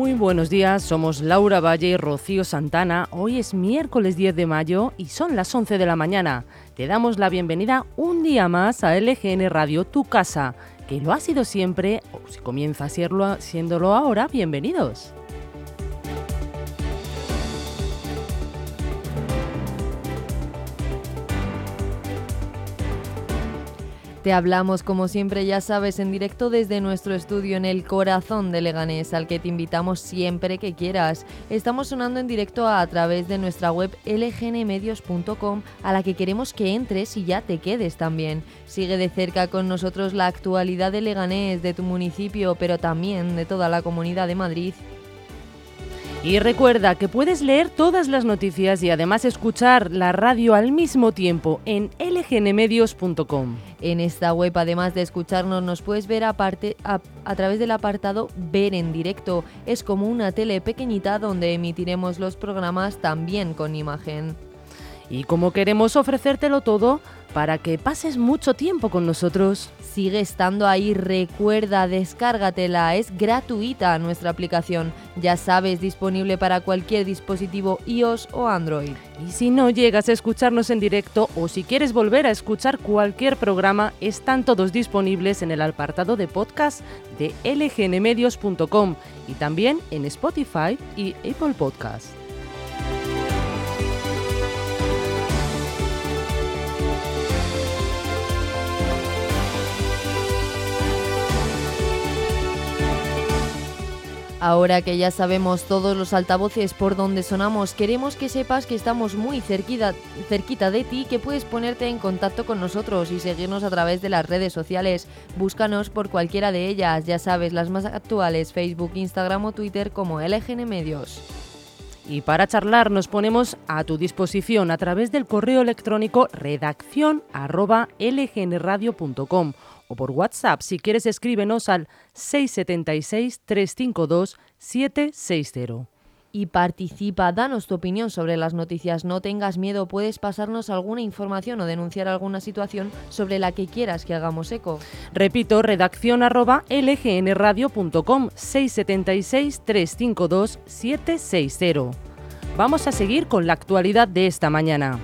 Muy buenos días, somos Laura Valle y Rocío Santana. Hoy es miércoles 10 de mayo y son las 11 de la mañana. Te damos la bienvenida un día más a LGN Radio, tu casa, que lo ha sido siempre, o si comienza a serlo, siéndolo ahora, bienvenidos. Te hablamos, como siempre, ya sabes, en directo desde nuestro estudio en el corazón de Leganés, al que te invitamos siempre que quieras. Estamos sonando en directo a, través de nuestra web lgnmedios.com, a la que queremos que entres y ya te quedes también. Sigue de cerca con nosotros la actualidad de Leganés, de tu municipio, pero también de toda la comunidad de Madrid. Y recuerda que puedes leer todas las noticias y además escuchar la radio al mismo tiempo en lgnmedios.com. En esta web, además de escucharnos, nos puedes ver a, través del apartado Ver en directo. Es como una tele pequeñita donde emitiremos los programas también con imagen. Y como queremos ofrecértelo todo para que pases mucho tiempo con nosotros. Sigue estando ahí, recuerda, descárgatela, es gratuita nuestra aplicación. Ya sabes, disponible para cualquier dispositivo iOS o Android. Y si no llegas a escucharnos en directo o si quieres volver a escuchar cualquier programa, están todos disponibles en el apartado de podcast de lgnmedios.com y también en Spotify y Apple Podcasts. Ahora que ya sabemos todos los altavoces por donde sonamos, queremos que sepas que estamos muy cerquita, de ti, que puedes ponerte en contacto con nosotros y seguirnos a través de las redes sociales. Búscanos por cualquiera de ellas, ya sabes, las más actuales, Facebook, Instagram o Twitter como LGN Medios. Y para charlar nos ponemos a tu disposición a través del correo electrónico redacción o por WhatsApp. Si quieres, escríbenos al 676-352-760. Y participa, danos tu opinión sobre las noticias, no tengas miedo, puedes pasarnos alguna información o denunciar alguna situación sobre la que quieras que hagamos eco. Repito, redacción arroba lgnradio.com 676-352-760. Vamos a seguir con la actualidad de esta mañana.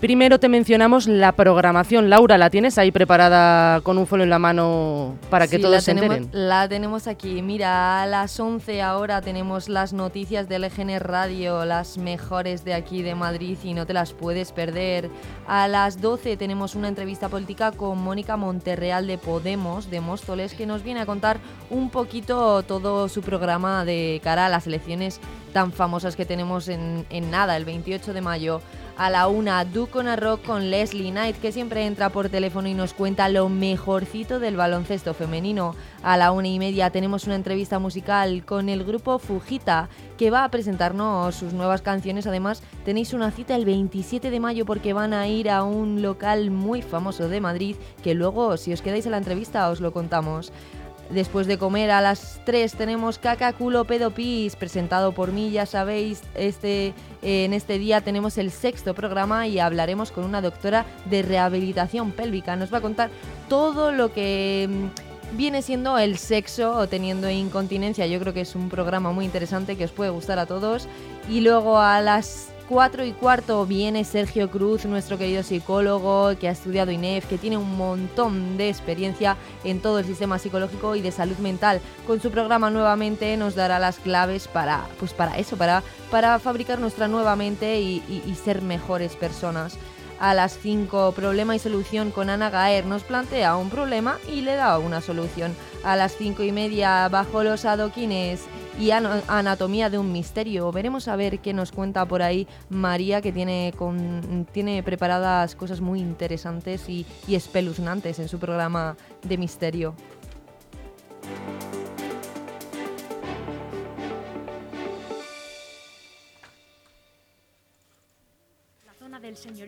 Primero te mencionamos la programación. Laura, ¿la tienes ahí preparada con un folio en la mano para que sí, todos se tenemos, enteren? La tenemos aquí. Mira, a las 11 ahora tenemos las noticias del EGN Radio, las mejores de aquí de Madrid y no te las puedes perder. A las 12 tenemos una entrevista política con Mónica Monterreal de Podemos, de Móstoles, que nos viene a contar un poquito todo su programa de cara a las elecciones tan famosas que tenemos en, nada, el 28 de mayo a la una, Duco Rock con Leslie Knight, que siempre entra por teléfono y nos cuenta lo mejorcito del baloncesto femenino. A la una y media tenemos una entrevista musical con el grupo Fujita, que va a presentarnos sus nuevas canciones. Además, tenéis una cita el 27 de mayo porque van a ir a un local muy famoso de Madrid, que luego, si os quedáis a la entrevista, os lo contamos. Después de comer a las 3 tenemos Caca Culo Pedo Pis, presentado por mí, ya sabéis, este, eh, en este día tenemos el sexto programa y hablaremos con una doctora de rehabilitación pélvica. Nos va a contar todo lo que mm, viene siendo el sexo o teniendo incontinencia. Yo creo que es un programa muy interesante que os puede gustar a todos. Y luego a las 4 y cuarto viene Sergio Cruz, nuestro querido psicólogo que ha estudiado INEF, que tiene un montón de experiencia en todo el sistema psicológico y de salud mental. Con su programa nuevamente nos dará las claves para, pues para eso, para, para fabricar nuestra nueva mente y, y, ser mejores personas. A las 5, problema y solución con Ana Gaer nos plantea un problema y le da una solución. A las 5 y media, bajo los adoquines y Anatomía de un Misterio. Veremos a ver qué nos cuenta por ahí María, que tiene, con, tiene preparadas cosas muy interesantes y, y espeluznantes en su programa de misterio.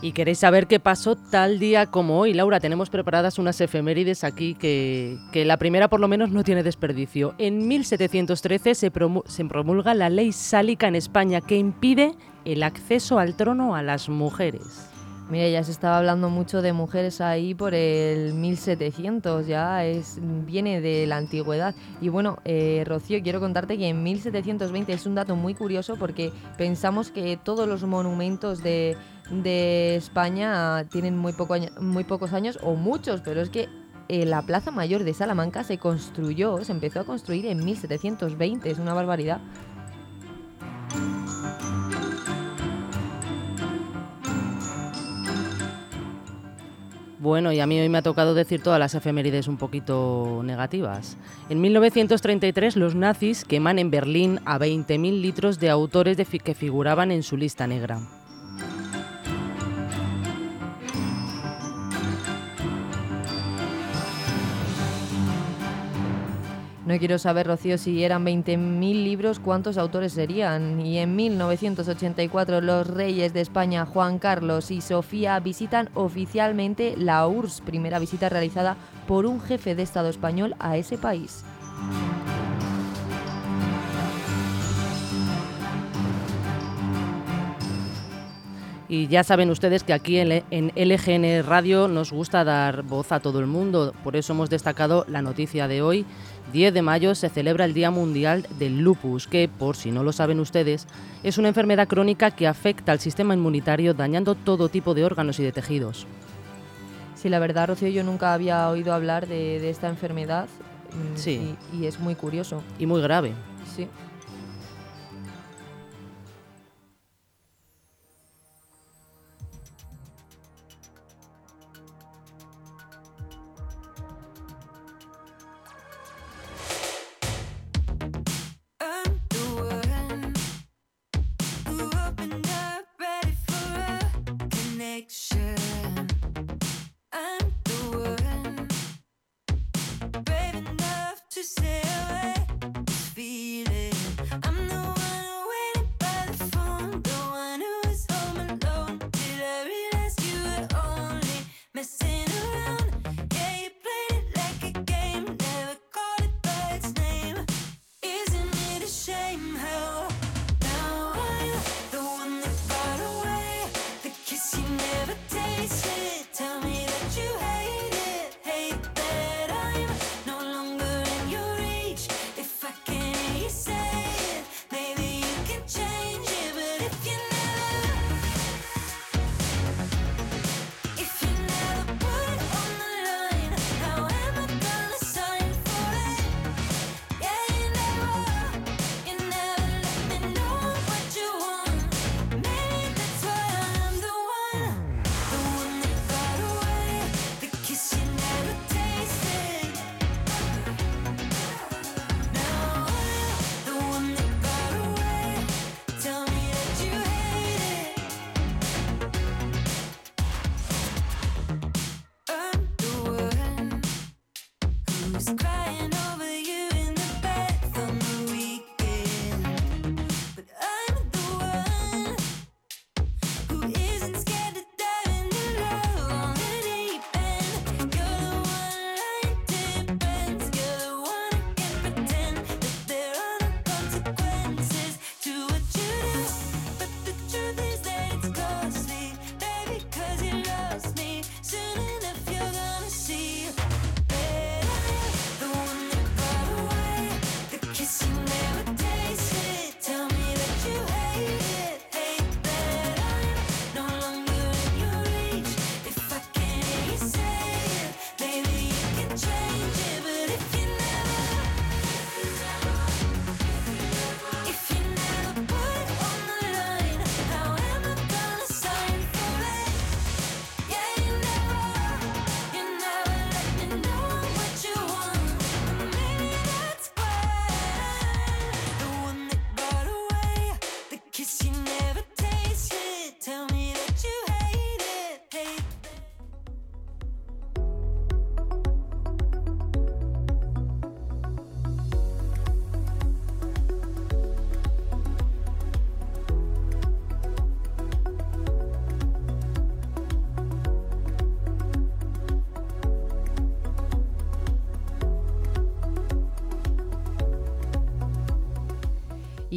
Y queréis saber qué pasó tal día como hoy. Laura, tenemos preparadas unas efemérides aquí que, la primera por lo menos no tiene desperdicio. En 1713 se, se promulga la ley sálica en España que impide el acceso al trono a las mujeres. Mira, ya se estaba hablando mucho de mujeres ahí por el 1700, ya es viene de la antigüedad. Y bueno, eh, Rocío, quiero contarte que en 1720 es un dato muy curioso porque pensamos que todos los monumentos de, España tienen muy, poco, muy pocos años o muchos, pero es que eh, la Plaza Mayor de Salamanca se construyó, se empezó a construir en 1720, es una barbaridad. Bueno, y a mí hoy me ha tocado decir todas las efemérides un poquito negativas. En 1933 los nazis queman en Berlín a 20.000 litros de autores que figuraban en su lista negra. No quiero saber, Rocío, si eran 20.000 libros, ¿cuántos autores serían? Y en 1984 los reyes de España, Juan Carlos y Sofía, visitan oficialmente la URSS, primera visita realizada por un jefe de Estado español a ese país. Y ya saben ustedes que aquí en, LGN Radio nos gusta dar voz a todo el mundo, por eso hemos destacado la noticia de hoy. 10 de mayo se celebra el Día Mundial del Lupus, que, por si no lo saben ustedes, es una enfermedad crónica que afecta al sistema inmunitario dañando todo tipo de órganos y de tejidos. Sí, la verdad, Rocío, yo nunca había oído hablar de, esta enfermedad mm, sí. y es muy curioso. Y muy grave. Sí.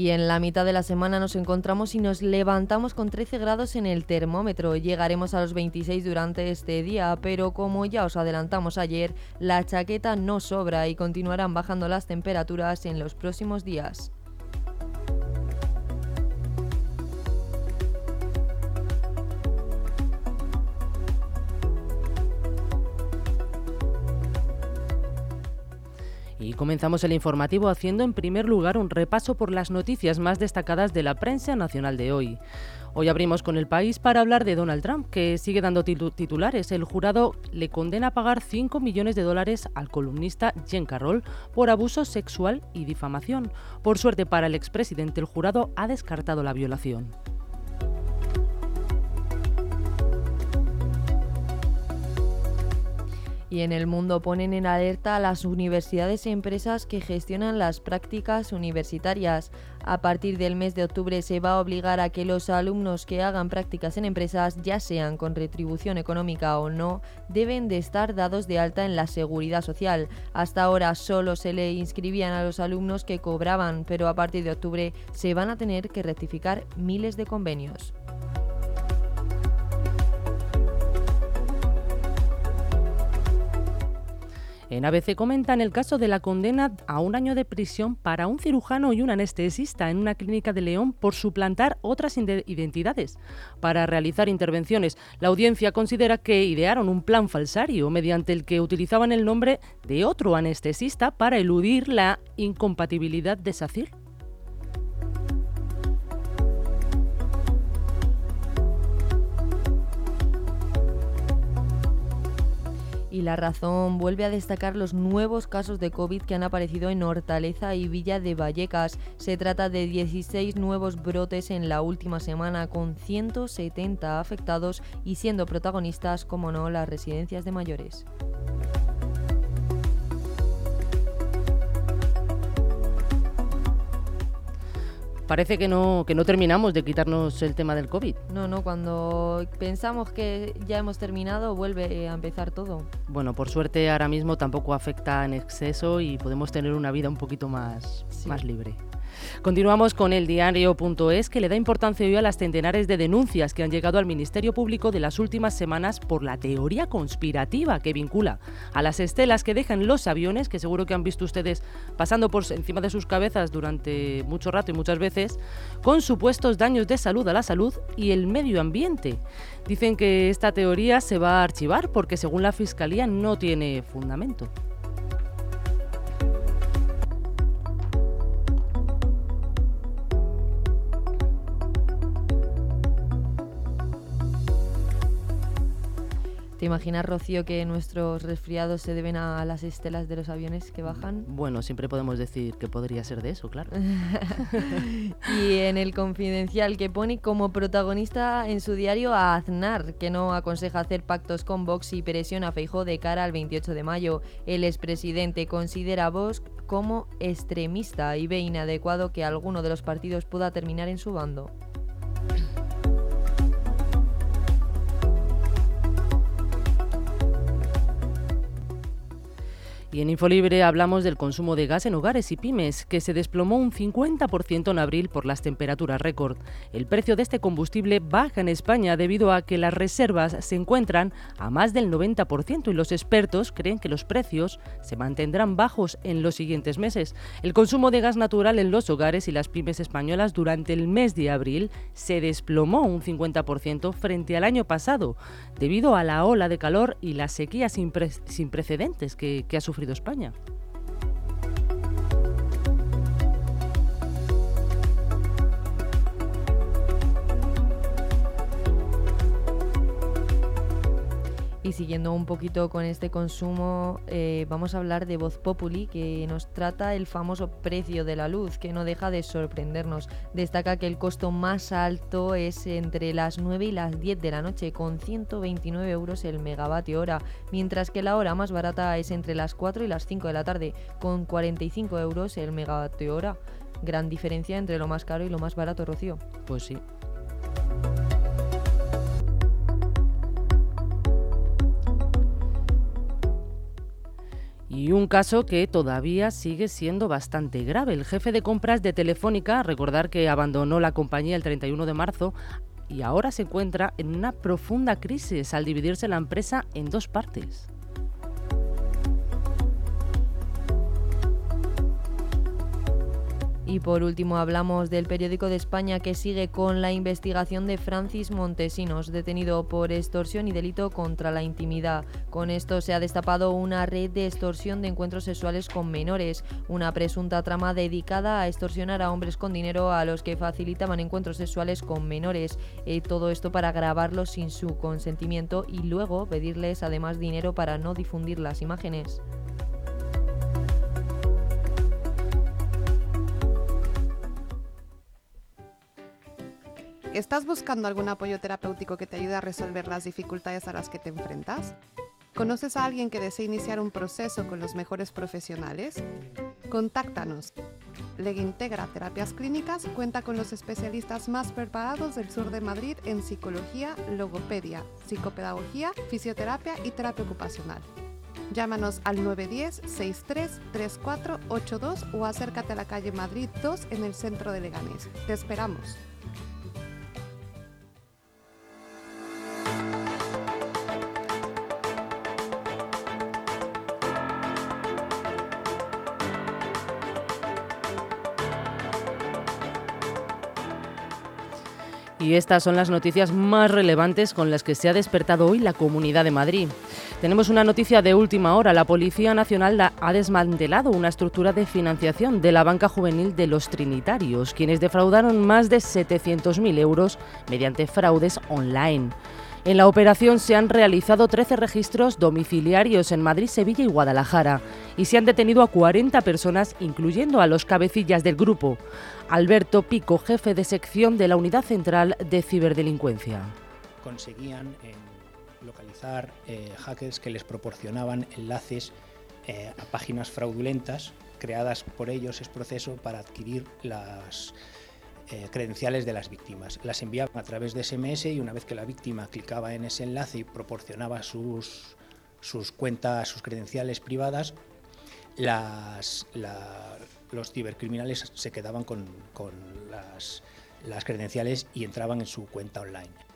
Y en la mitad de la semana nos encontramos y nos levantamos con 13 grados en el termómetro. Llegaremos a los 26 durante este día, pero como ya os adelantamos ayer, la chaqueta no sobra y continuarán bajando las temperaturas en los próximos días. Y comenzamos el informativo haciendo en primer lugar un repaso por las noticias más destacadas de la prensa nacional de hoy. Hoy abrimos con el país para hablar de Donald Trump, que sigue dando titulares. El jurado le condena a pagar 5 millones de dólares al columnista Jen Carroll por abuso sexual y difamación. Por suerte para el expresidente, el jurado ha descartado la violación. Y en el mundo ponen en alerta a las universidades y empresas que gestionan las prácticas universitarias. A partir del mes de octubre se va a obligar a que los alumnos que hagan prácticas en empresas, ya sean con retribución económica o no, deben de estar dados de alta en la seguridad social. Hasta ahora solo se le inscribían a los alumnos que cobraban, pero a partir de octubre se van a tener que rectificar miles de convenios. En ABC comentan el caso de la condena a un año de prisión para un cirujano y un anestesista en una clínica de León por suplantar otras identidades para realizar intervenciones. La audiencia considera que idearon un plan falsario mediante el que utilizaban el nombre de otro anestesista para eludir la incompatibilidad de SACIR. Y la razón vuelve a destacar los nuevos casos de COVID que han aparecido en Hortaleza y Villa de Vallecas. Se trata de 16 nuevos brotes en la última semana, con 170 afectados y siendo protagonistas, como no, las residencias de mayores. Parece que no, que no terminamos de quitarnos el tema del COVID. No, no, cuando pensamos que ya hemos terminado, vuelve a empezar todo. Bueno, por suerte ahora mismo tampoco afecta en exceso y podemos tener una vida un poquito más, más libre. Continuamos con el diario.es que le da importancia hoy a las centenares de denuncias que han llegado al Ministerio Público de las últimas semanas por la teoría conspirativa que vincula a las estelas que dejan los aviones, que seguro que han visto ustedes pasando por encima de sus cabezas durante mucho rato y muchas veces, con supuestos daños de salud a la salud y el medio ambiente. Dicen que esta teoría se va a archivar porque según la Fiscalía no tiene fundamento. ¿Te imaginas, Rocío, que nuestros resfriados se deben a las estelas de los aviones que bajan? Bueno, siempre podemos decir que podría ser de eso, claro. y en el confidencial que pone como protagonista en su diario a Aznar, que no aconseja hacer pactos con Vox y presiona a Feijó de cara al 28 de mayo. El expresidente considera a Vox como extremista y ve inadecuado que alguno de los partidos pueda terminar en su bando. Y en Infolibre hablamos del consumo de gas en hogares y pymes, que se desplomó un 50% en abril por las temperaturas récord. El precio de este combustible baja en España debido a que las reservas se encuentran a más del 90% y los expertos creen que los precios se mantendrán bajos en los siguientes meses. El consumo de gas natural en los hogares y las pymes españolas durante el mes de abril se desplomó un 50% frente al año pasado, debido a la ola de calor y la sequía sin, precedentes que, que ha sufrido España. Y siguiendo un poquito con este consumo, eh, vamos a hablar de Voz Populi, que nos trata el famoso precio de la luz, que no deja de sorprendernos. Destaca que el costo más alto es entre las 9 y las 10 de la noche, con 129 euros el megavatio hora, mientras que la hora más barata es entre las 4 y las 5 de la tarde, con 45 euros el megavatio hora. Gran diferencia entre lo más caro y lo más barato, Rocío. Pues sí. Y un caso que todavía sigue siendo bastante grave. El jefe de compras de Telefónica, recordar que abandonó la compañía el 31 de marzo, y ahora se encuentra en una profunda crisis al dividirse la empresa en dos partes. Y por último hablamos del periódico de España que sigue con la investigación de Francis Montesinos, detenido por extorsión y delito contra la intimidad. Con esto se ha destapado una red de extorsión de encuentros sexuales con menores, una presunta trama dedicada a extorsionar a hombres con dinero a los que facilitaban encuentros sexuales con menores. eh, todo esto para grabarlos sin su consentimiento y luego pedirles además dinero para no difundir las imágenes. ¿Estás buscando algún apoyo terapéutico que te ayude a resolver las dificultades a las que te enfrentas? ¿Conoces a alguien que desee iniciar un proceso con los mejores profesionales? Contáctanos. Integra Terapias Clínicas cuenta con los especialistas más preparados del sur de Madrid en psicología, logopedia, psicopedagogía, fisioterapia y terapia ocupacional. Llámanos al 910-633482 o acércate a la calle Madrid 2 en el centro de Leganés. Te esperamos. Y estas son las noticias más relevantes con las que se ha despertado hoy la Comunidad de Madrid. Tenemos una noticia de última hora. La Policía Nacional ha desmantelado una estructura de financiación de la banca juvenil de los Trinitarios, quienes defraudaron más de 700.000 euros mediante fraudes online. En la operación se han realizado 13 registros domiciliarios en Madrid, Sevilla y Guadalajara y se han detenido a 40 personas, incluyendo a los cabecillas del grupo. Alberto Pico, jefe de sección de la Unidad Central de Ciberdelincuencia. Conseguían eh, localizar eh, hackers que les proporcionaban enlaces eh, a páginas fraudulentas creadas por ellos, es proceso para adquirir las eh, credenciales de las víctimas. Las enviaban a través de SMS y una vez que la víctima clicaba en ese enlace y proporcionaba sus, sus cuentas, sus credenciales privadas, los cibercriminales se quedaban con, con las, las credenciales y entraban en su cuenta online.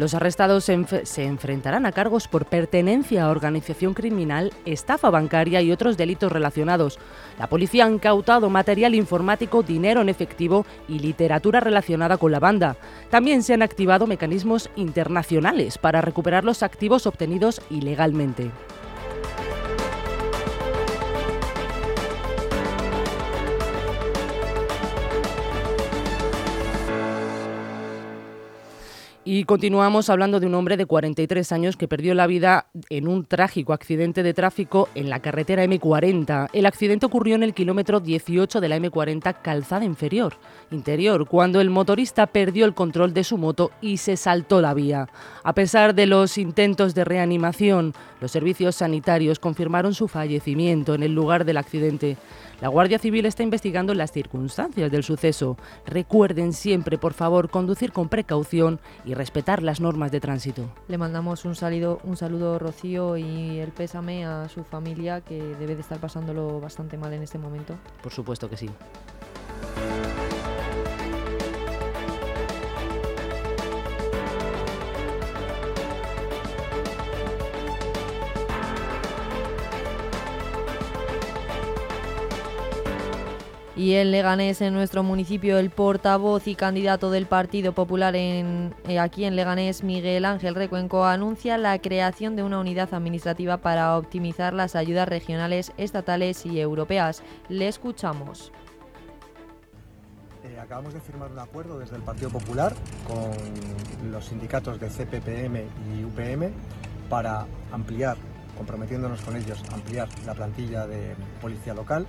Los arrestados se, enfrentarán a cargos por pertenencia a organización criminal, estafa bancaria y otros delitos relacionados. La policía ha incautado material informático, dinero en efectivo y literatura relacionada con la banda. También se han activado mecanismos internacionales para recuperar los activos obtenidos ilegalmente. Y continuamos hablando de un hombre de 43 años que perdió la vida en un trágico accidente de tráfico en la carretera M40. El accidente ocurrió en el kilómetro 18 de la M40 calzada inferior, interior, cuando el motorista perdió el control de su moto y se saltó la vía. A pesar de los intentos de reanimación, los servicios sanitarios confirmaron su fallecimiento en el lugar del accidente. La Guardia Civil está investigando las circunstancias del suceso. Recuerden siempre, por favor, conducir con precaución y respetar las normas de tránsito. Le mandamos un saludo, un saludo Rocío y el pésame a su familia que debe de estar pasándolo bastante mal en este momento. Por supuesto que sí. Y en Leganés, en nuestro municipio, el portavoz y candidato del Partido Popular eh, aquí en Leganés, Miguel Ángel Recuenco, anuncia la creación de una unidad administrativa para optimizar las ayudas regionales, estatales y europeas. Le escuchamos. Eh, acabamos de firmar un acuerdo desde el Partido Popular con los sindicatos de CPPM y UPM para ampliar, comprometiéndonos con ellos, ampliar la plantilla de policía local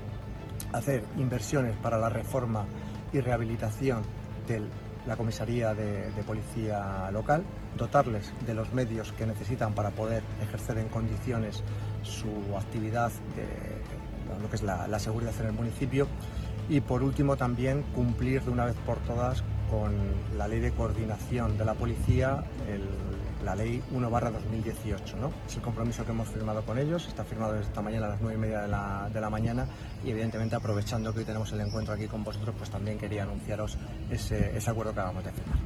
hacer inversiones para la reforma y rehabilitación de la comisaría de, policía local, dotarles de los medios que necesitan para poder ejercer en condiciones su actividad, de lo que es la, seguridad en el municipio y por último también cumplir de una vez por todas con la ley de coordinación de la policía, la ley 1 2018. ¿no? Es el compromiso que hemos firmado con ellos, está firmado esta mañana a las 9 y media de la, de la mañana y evidentemente aprovechando que hoy tenemos el encuentro aquí con vosotros, pues también quería anunciaros ese, ese acuerdo que acabamos de firmar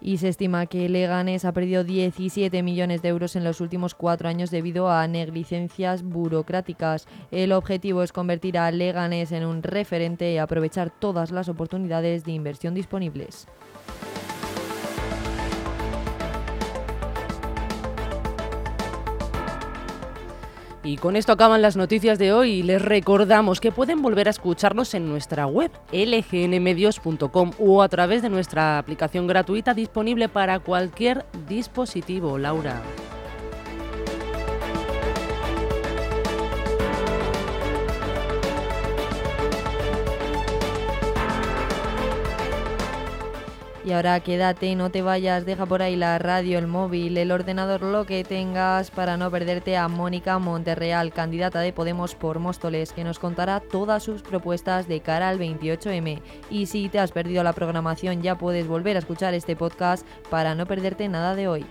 y se estima que Leganés ha perdido 17 millones de euros en los últimos cuatro años debido a negligencias burocráticas. El objetivo es convertir a Leganés en un referente y aprovechar todas las oportunidades de inversión disponibles. Y con esto acaban las noticias de hoy. Les recordamos que pueden volver a escucharnos en nuestra web lgnmedios.com o a través de nuestra aplicación gratuita disponible para cualquier dispositivo. Laura. Y ahora quédate, no te vayas, deja por ahí la radio, el móvil, el ordenador, lo que tengas para no perderte a Mónica Monterreal, candidata de Podemos por Móstoles, que nos contará todas sus propuestas de cara al 28M. Y si te has perdido la programación ya puedes volver a escuchar este podcast para no perderte nada de hoy.